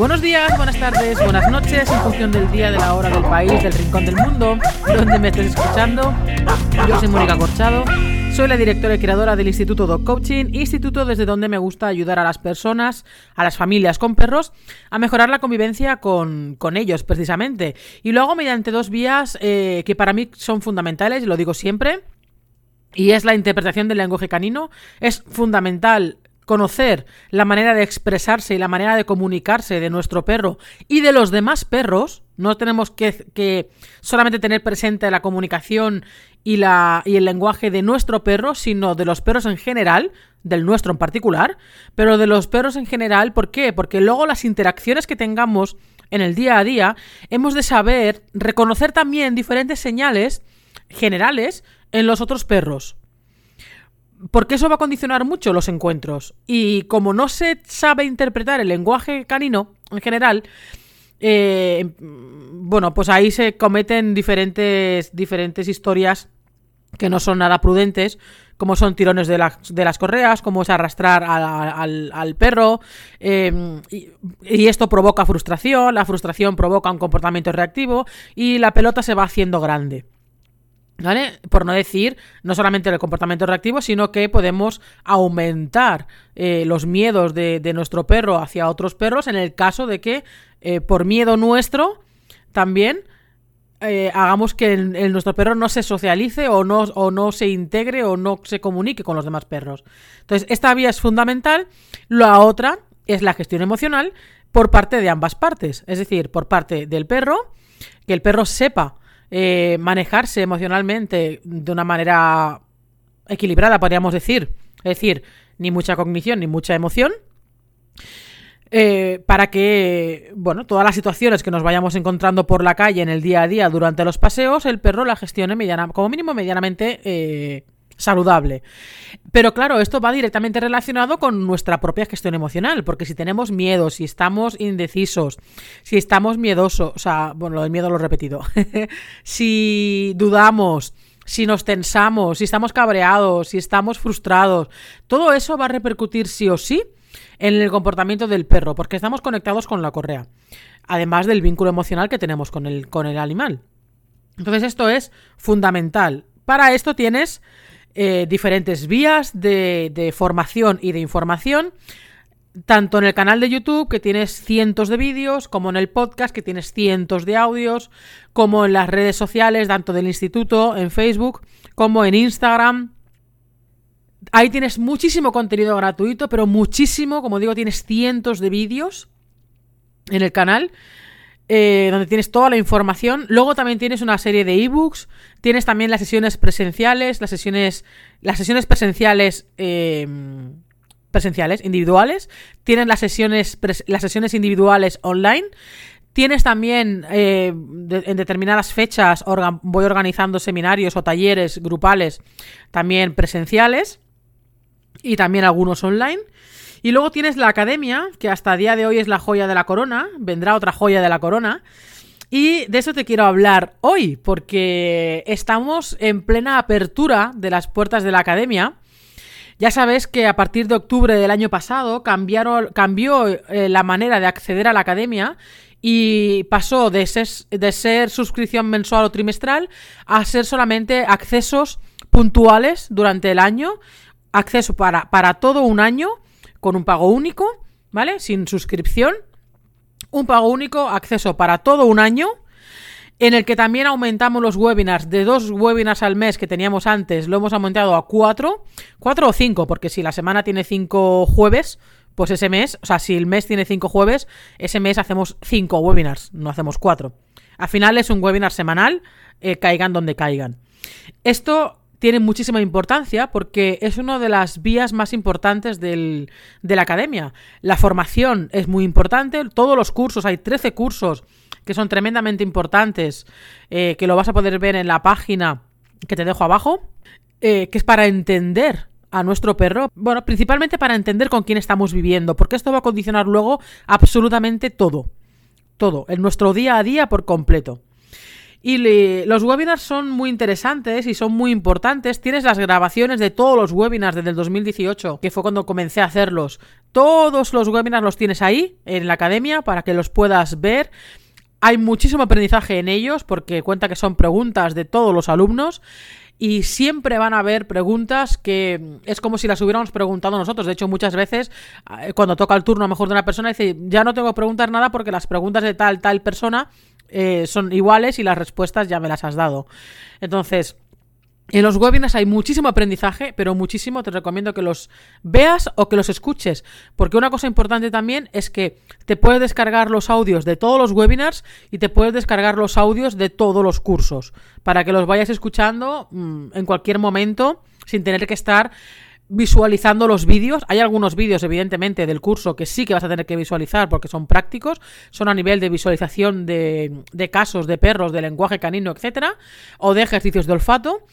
Buenos días, buenas tardes, buenas noches, en función del día, de la hora, del país, del rincón del mundo, donde me estés escuchando. Yo soy Mónica Corchado, soy la directora y creadora del Instituto Dog Coaching, instituto desde donde me gusta ayudar a las personas, a las familias con perros, a mejorar la convivencia con, con ellos, precisamente. Y lo hago mediante dos vías eh, que para mí son fundamentales, y lo digo siempre. Y es la interpretación del lenguaje canino. Es fundamental conocer la manera de expresarse y la manera de comunicarse de nuestro perro y de los demás perros. No tenemos que, solamente tener presente la comunicación y, la, y el lenguaje de nuestro perro, sino de los perros en general, del nuestro en particular, pero de los perros en general. ¿Por qué? Porque luego las interacciones que tengamos en el día a día, hemos de saber reconocer también diferentes señales generales en los otros perros porque eso va a condicionar mucho los encuentros. Y como no se sabe interpretar el lenguaje canino en general, eh, bueno, pues ahí se cometen diferentes, diferentes historias que no son nada prudentes, como son tirones de, las correas, como es arrastrar al, perro, eh, y, esto provoca frustración, la frustración provoca un comportamiento reactivo y la pelota se va haciendo grande. ¿Vale? Por no decir no solamente el comportamiento reactivo, sino que podemos aumentar eh, los miedos de, nuestro perro hacia otros perros en el caso de que eh, por miedo nuestro también eh, hagamos que nuestro perro no se socialice o no, o no se integre o no se comunique con los demás perros. Entonces, esta vía es fundamental. La otra es la gestión emocional por parte de ambas partes. Es decir, por parte del perro, que el perro sepa eh, manejarse emocionalmente de una manera equilibrada, podríamos decir. Es decir, ni mucha cognición ni mucha emoción. Eh, para que, bueno, todas las situaciones que nos vayamos encontrando por la calle en el día a día durante los paseos, el perro la gestione mediana, como mínimo medianamente eh, saludable. Pero claro, esto va directamente relacionado con nuestra propia gestión emocional, porque si tenemos miedo, si estamos indecisos, si estamos miedosos, o sea, bueno, lo del miedo lo he repetido, si dudamos, si nos tensamos, si estamos cabreados, si estamos frustrados, todo eso va a repercutir sí o sí en el comportamiento del perro, porque estamos conectados con la correa, además del vínculo emocional que tenemos con el, con el animal. Entonces esto es fundamental. Para esto tienes eh, diferentes vías de, formación y de información tanto en el canal de YouTube, que tienes cientos de vídeos, como en el podcast, que tienes cientos de audios, como en las redes sociales, tanto del instituto, en Facebook, como en Instagram. Ahí tienes muchísimo contenido gratuito, pero muchísimo, como digo, tienes cientos de vídeos en el canal. Eh, donde tienes toda la información. Luego también tienes una serie de ebooks. Tienes también las sesiones presenciales, las sesiones, las sesiones presenciales. Em, presenciales, individuales. Tienes las sesiones, las sesiones individuales online. Tienes también eh, en determinadas fechas voy organizando seminarios o talleres grupales también presenciales y también algunos online. Y luego tienes la academia, que hasta día de hoy es la joya de la corona, vendrá otra joya de la corona. Y de eso te quiero hablar hoy, porque estamos en plena apertura de las puertas de la academia. Ya sabes que a partir de octubre del año pasado cambiaron, cambió eh, la manera de acceder a la academia y pasó de ser, de ser suscripción mensual o trimestral a ser solamente accesos puntuales durante el año, acceso para, para todo un año con un pago único, ¿vale? Sin suscripción. Un pago único, acceso para todo un año, en el que también aumentamos los webinars de dos webinars al mes que teníamos antes, lo hemos aumentado a cuatro, cuatro o cinco, porque si la semana tiene cinco jueves, pues ese mes, o sea, si el mes tiene cinco jueves, ese mes hacemos cinco webinars, no hacemos cuatro. Al final es un webinar semanal, eh, caigan donde caigan. Esto tiene muchísima importancia porque es una de las vías más importantes de la academia. La formación es muy importante, todos los cursos, hay 13 cursos que son tremendamente importantes, eh, que lo vas a poder ver en la página que te dejo abajo, eh, que es para entender a nuestro perro, bueno, principalmente para entender con quién estamos viviendo, porque esto va a condicionar luego absolutamente todo, todo, en nuestro día a día por completo. Y los webinars son muy interesantes y son muy importantes. Tienes las grabaciones de todos los webinars desde el 2018, que fue cuando comencé a hacerlos. Todos los webinars los tienes ahí en la academia para que los puedas ver. Hay muchísimo aprendizaje en ellos porque cuenta que son preguntas de todos los alumnos y siempre van a haber preguntas que es como si las hubiéramos preguntado nosotros. De hecho, muchas veces eh, cuando toca el turno a mejor de una persona dice, ya no tengo que preguntar nada porque las preguntas de tal, tal persona eh, son iguales y las respuestas ya me las has dado. Entonces, en los webinars hay muchísimo aprendizaje, pero muchísimo te recomiendo que los veas o que los escuches, porque una cosa importante también es que te puedes descargar los audios de todos los webinars y te puedes descargar los audios de todos los cursos, para que los vayas escuchando mm, en cualquier momento sin tener que estar visualizando los vídeos. Hay algunos vídeos, evidentemente, del curso que sí que vas a tener que visualizar porque son prácticos, son a nivel de visualización de, de casos de perros, de lenguaje canino, etcétera, o de ejercicios de olfato.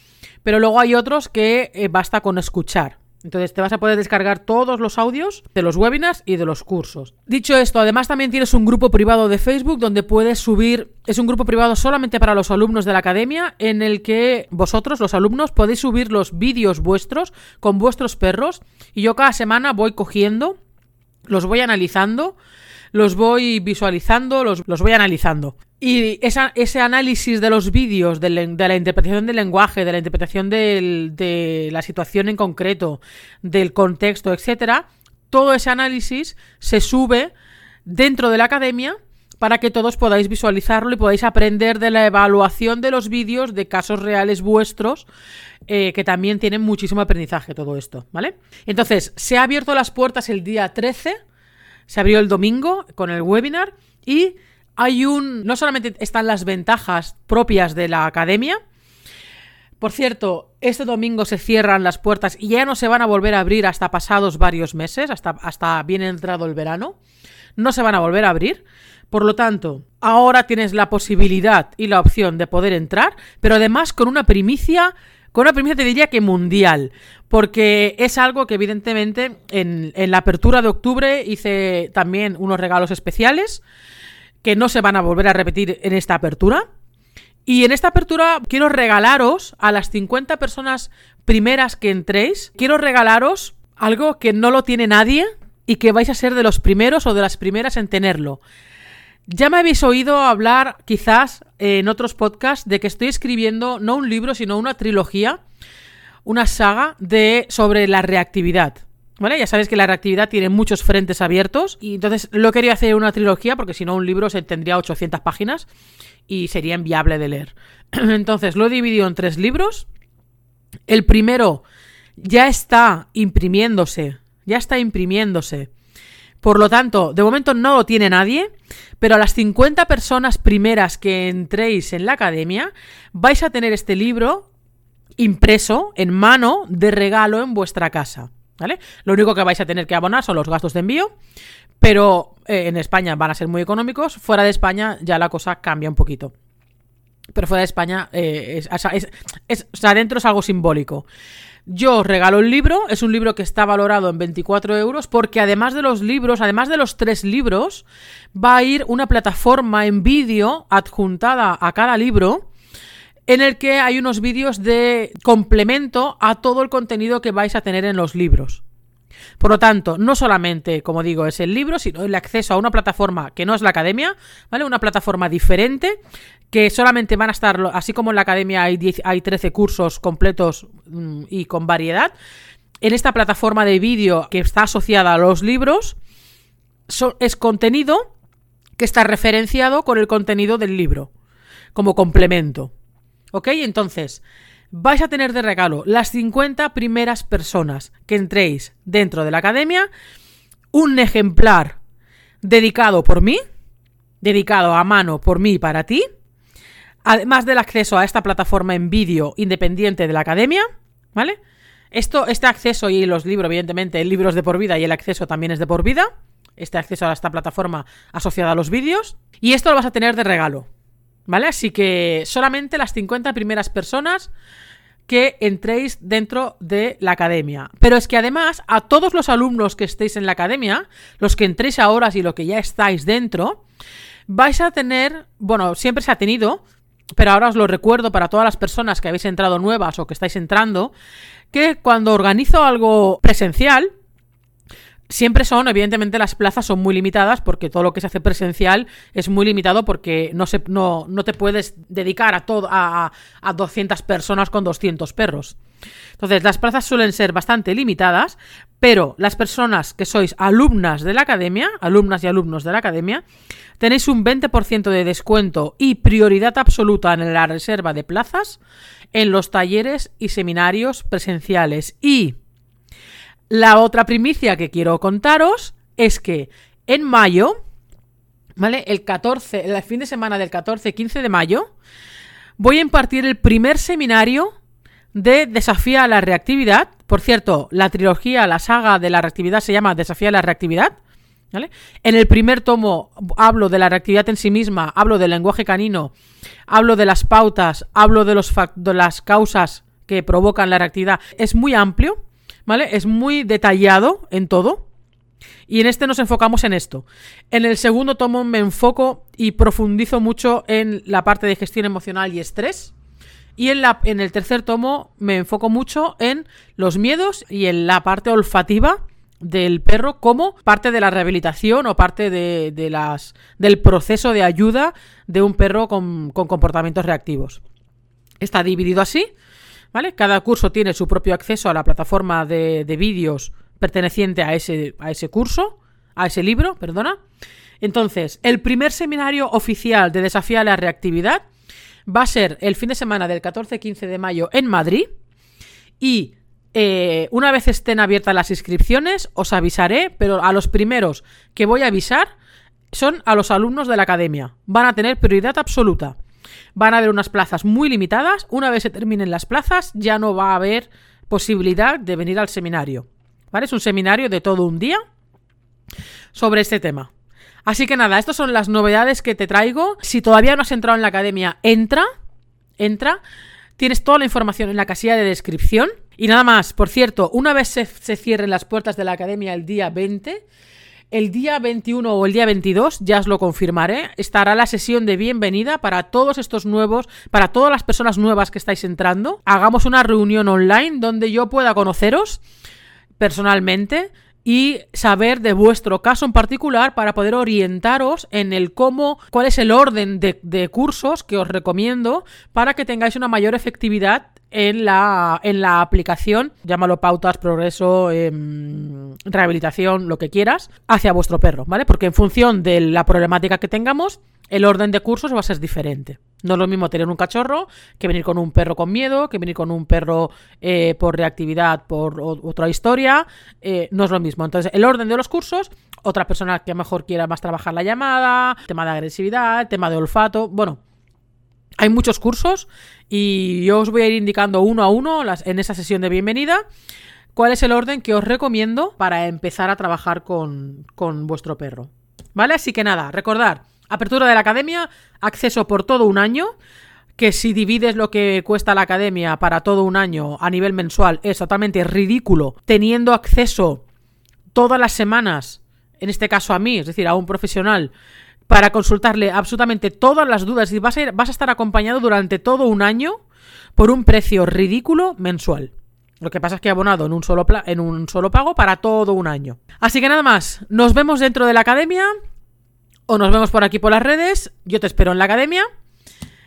Pero luego hay otros que eh, basta con escuchar. Entonces te vas a poder descargar todos los audios de los webinars y de los cursos. Dicho esto, además también tienes un grupo privado de Facebook donde puedes subir, es un grupo privado solamente para los alumnos de la academia, en el que vosotros, los alumnos, podéis subir los vídeos vuestros con vuestros perros y yo cada semana voy cogiendo, los voy analizando los voy visualizando, los, voy analizando. Y ese análisis de los vídeos, de, la interpretación del lenguaje, de la interpretación de la situación en concreto, del contexto, etcétera, todo ese análisis se sube dentro de la academia para que todos podáis visualizarlo y podáis aprender de la evaluación de los vídeos de casos reales vuestros, eh, que también tienen muchísimo aprendizaje todo esto, ¿vale? Entonces, se ha abierto las puertas el día 13 se abrió el domingo con el webinar y hay un... No solamente están las ventajas propias de la academia, por cierto, este domingo se cierran las puertas y ya no se van a volver a abrir hasta pasados varios meses, hasta, hasta bien entrado el verano. No se van a volver a abrir. Por lo tanto, ahora tienes la posibilidad y la opción de poder entrar, pero además con una primicia con una primicia te diría que mundial, porque es algo que evidentemente en, la apertura de octubre hice también unos regalos especiales que no se van a volver a repetir en esta apertura. Y en esta apertura quiero regalaros a las 50 personas primeras que entréis, quiero regalaros algo que no lo tiene nadie y que vais a ser de los primeros o de las primeras en tenerlo. Ya me habéis oído hablar, quizás, en otros podcasts, de que estoy escribiendo no un libro, sino una trilogía, una saga de sobre la reactividad. ¿Vale? Ya sabéis que la reactividad tiene muchos frentes abiertos y entonces lo quería hacer una trilogía porque si no un libro se tendría 800 páginas y sería inviable de leer. Entonces lo he dividido en tres libros. El primero ya está imprimiéndose, ya está imprimiéndose por lo tanto, de momento no lo tiene nadie, pero a las 50 personas primeras que entréis en la academia vais a tener este libro impreso en mano de regalo en vuestra casa. ¿Vale? Lo único que vais a tener que abonar son los gastos de envío, pero eh, en España van a ser muy económicos, fuera de España ya la cosa cambia un poquito. Pero fuera de España, eh, es, adentro es algo simbólico. Yo regalo el libro, es un libro que está valorado en 24 euros, porque además de los libros, además de los tres libros, va a ir una plataforma en vídeo adjuntada a cada libro, en el que hay unos vídeos de complemento a todo el contenido que vais a tener en los libros. Por lo tanto, no solamente, como digo, es el libro, sino el acceso a una plataforma que no es la academia, ¿vale? Una plataforma diferente, que solamente van a estar, así como en la academia hay, hay 13 cursos completos mm, y con variedad, en esta plataforma de vídeo que está asociada a los libros, es contenido que está referenciado con el contenido del libro, como complemento. ¿Ok? Entonces, vais a tener de regalo las 50 primeras personas que entréis dentro de la academia un ejemplar dedicado por mí, dedicado a mano por mí para ti, además del acceso a esta plataforma en vídeo independiente de la academia, ¿vale? Esto, este acceso y los libros, evidentemente, el libro es de por vida y el acceso también es de por vida. Este acceso a esta plataforma asociada a los vídeos. Y esto lo vas a tener de regalo. ¿Vale? Así que solamente las 50 primeras personas que entréis dentro de la academia. Pero es que además a todos los alumnos que estéis en la academia, los que entréis ahora y los que ya estáis dentro, vais a tener, bueno, siempre se ha tenido, pero ahora os lo recuerdo para todas las personas que habéis entrado nuevas o que estáis entrando, que cuando organizo algo presencial, Siempre son, evidentemente, las plazas son muy limitadas porque todo lo que se hace presencial es muy limitado porque no, se, no, no te puedes dedicar a, todo, a, a 200 personas con 200 perros. Entonces, las plazas suelen ser bastante limitadas, pero las personas que sois alumnas de la academia, alumnas y alumnos de la academia, tenéis un 20% de descuento y prioridad absoluta en la reserva de plazas en los talleres y seminarios presenciales. Y la otra primicia que quiero contaros es que en mayo, ¿vale? El 14, el fin de semana del 14-15 de mayo, voy a impartir el primer seminario de Desafía a la Reactividad. Por cierto, la trilogía, la saga de la reactividad se llama Desafía a la Reactividad. ¿Vale? En el primer tomo hablo de la reactividad en sí misma, hablo del lenguaje canino, hablo de las pautas, hablo de, los de las causas que provocan la reactividad. Es muy amplio, ¿vale? Es muy detallado en todo. Y en este nos enfocamos en esto. En el segundo tomo me enfoco y profundizo mucho en la parte de gestión emocional y estrés. Y en, la, en el tercer tomo me enfoco mucho en los miedos y en la parte olfativa del perro como parte de la rehabilitación o parte de, las, del proceso de ayuda de un perro con, con comportamientos reactivos. Está dividido así Cada curso tiene su propio acceso a la plataforma de, vídeos perteneciente a ese, a ese curso, a ese libro, perdona. Entonces, el primer seminario oficial de Desafía a la Reactividad va a ser el fin de semana del 14-15 de mayo en Madrid y eh, una vez estén abiertas las inscripciones os avisaré, pero a los primeros que voy a avisar son a los alumnos de la academia. Van a tener prioridad absoluta. Van a haber unas plazas muy limitadas. Una vez se terminen las plazas, ya no va a haber posibilidad de venir al seminario. ¿Vale? Es un seminario de todo un día sobre este tema. Así que nada, estas son las novedades que te traigo. Si todavía no has entrado en la academia, entra. Entra. Tienes toda la información en la casilla de descripción. Y nada más, por cierto, una vez se, se cierren las puertas de la academia el día 20, el día 21 o el día 22, ya os lo confirmaré, estará la sesión de bienvenida para todos estos nuevos, para todas las personas nuevas que estáis entrando. Hagamos una reunión online donde yo pueda conoceros personalmente y saber de vuestro caso en particular para poder orientaros en el cómo, cuál es el orden de, cursos que os recomiendo para que tengáis una mayor efectividad en la, en la aplicación, llámalo pautas, progreso, em, rehabilitación, lo que quieras, hacia vuestro perro, ¿vale? Porque en función de la problemática que tengamos, el orden de cursos va a ser diferente. No es lo mismo tener un cachorro que venir con un perro con miedo, que venir con un perro eh, por reactividad, por otra historia. Eh, no es lo mismo. Entonces, el orden de los cursos, otra persona que mejor quiera más trabajar la llamada, tema de agresividad, tema de olfato. Bueno, hay muchos cursos y yo os voy a ir indicando uno a uno en esa sesión de bienvenida cuál es el orden que os recomiendo para empezar a trabajar con, con vuestro perro. ¿Vale? Así que nada, recordar, apertura de la academia, acceso por todo un año, que si divides lo que cuesta la academia para todo un año a nivel mensual es totalmente ridículo, teniendo acceso todas las semanas, en este caso a mí, es decir, a un profesional, para consultarle absolutamente todas las dudas y vas a, estar acompañado durante todo un año por un precio ridículo mensual. Lo que pasa es que he abonado en un, solo en un solo pago para todo un año. Así que nada más, nos vemos dentro de la academia o nos vemos por aquí por las redes. Yo te espero en la academia.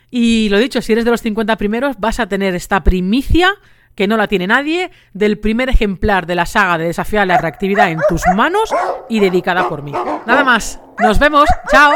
Y lo dicho, si eres de los 50 primeros, vas a tener esta primicia que no la tiene nadie, del primer ejemplar de la saga de desafiar la reactividad en tus manos y dedicada por mí. Nada más, nos vemos, chao.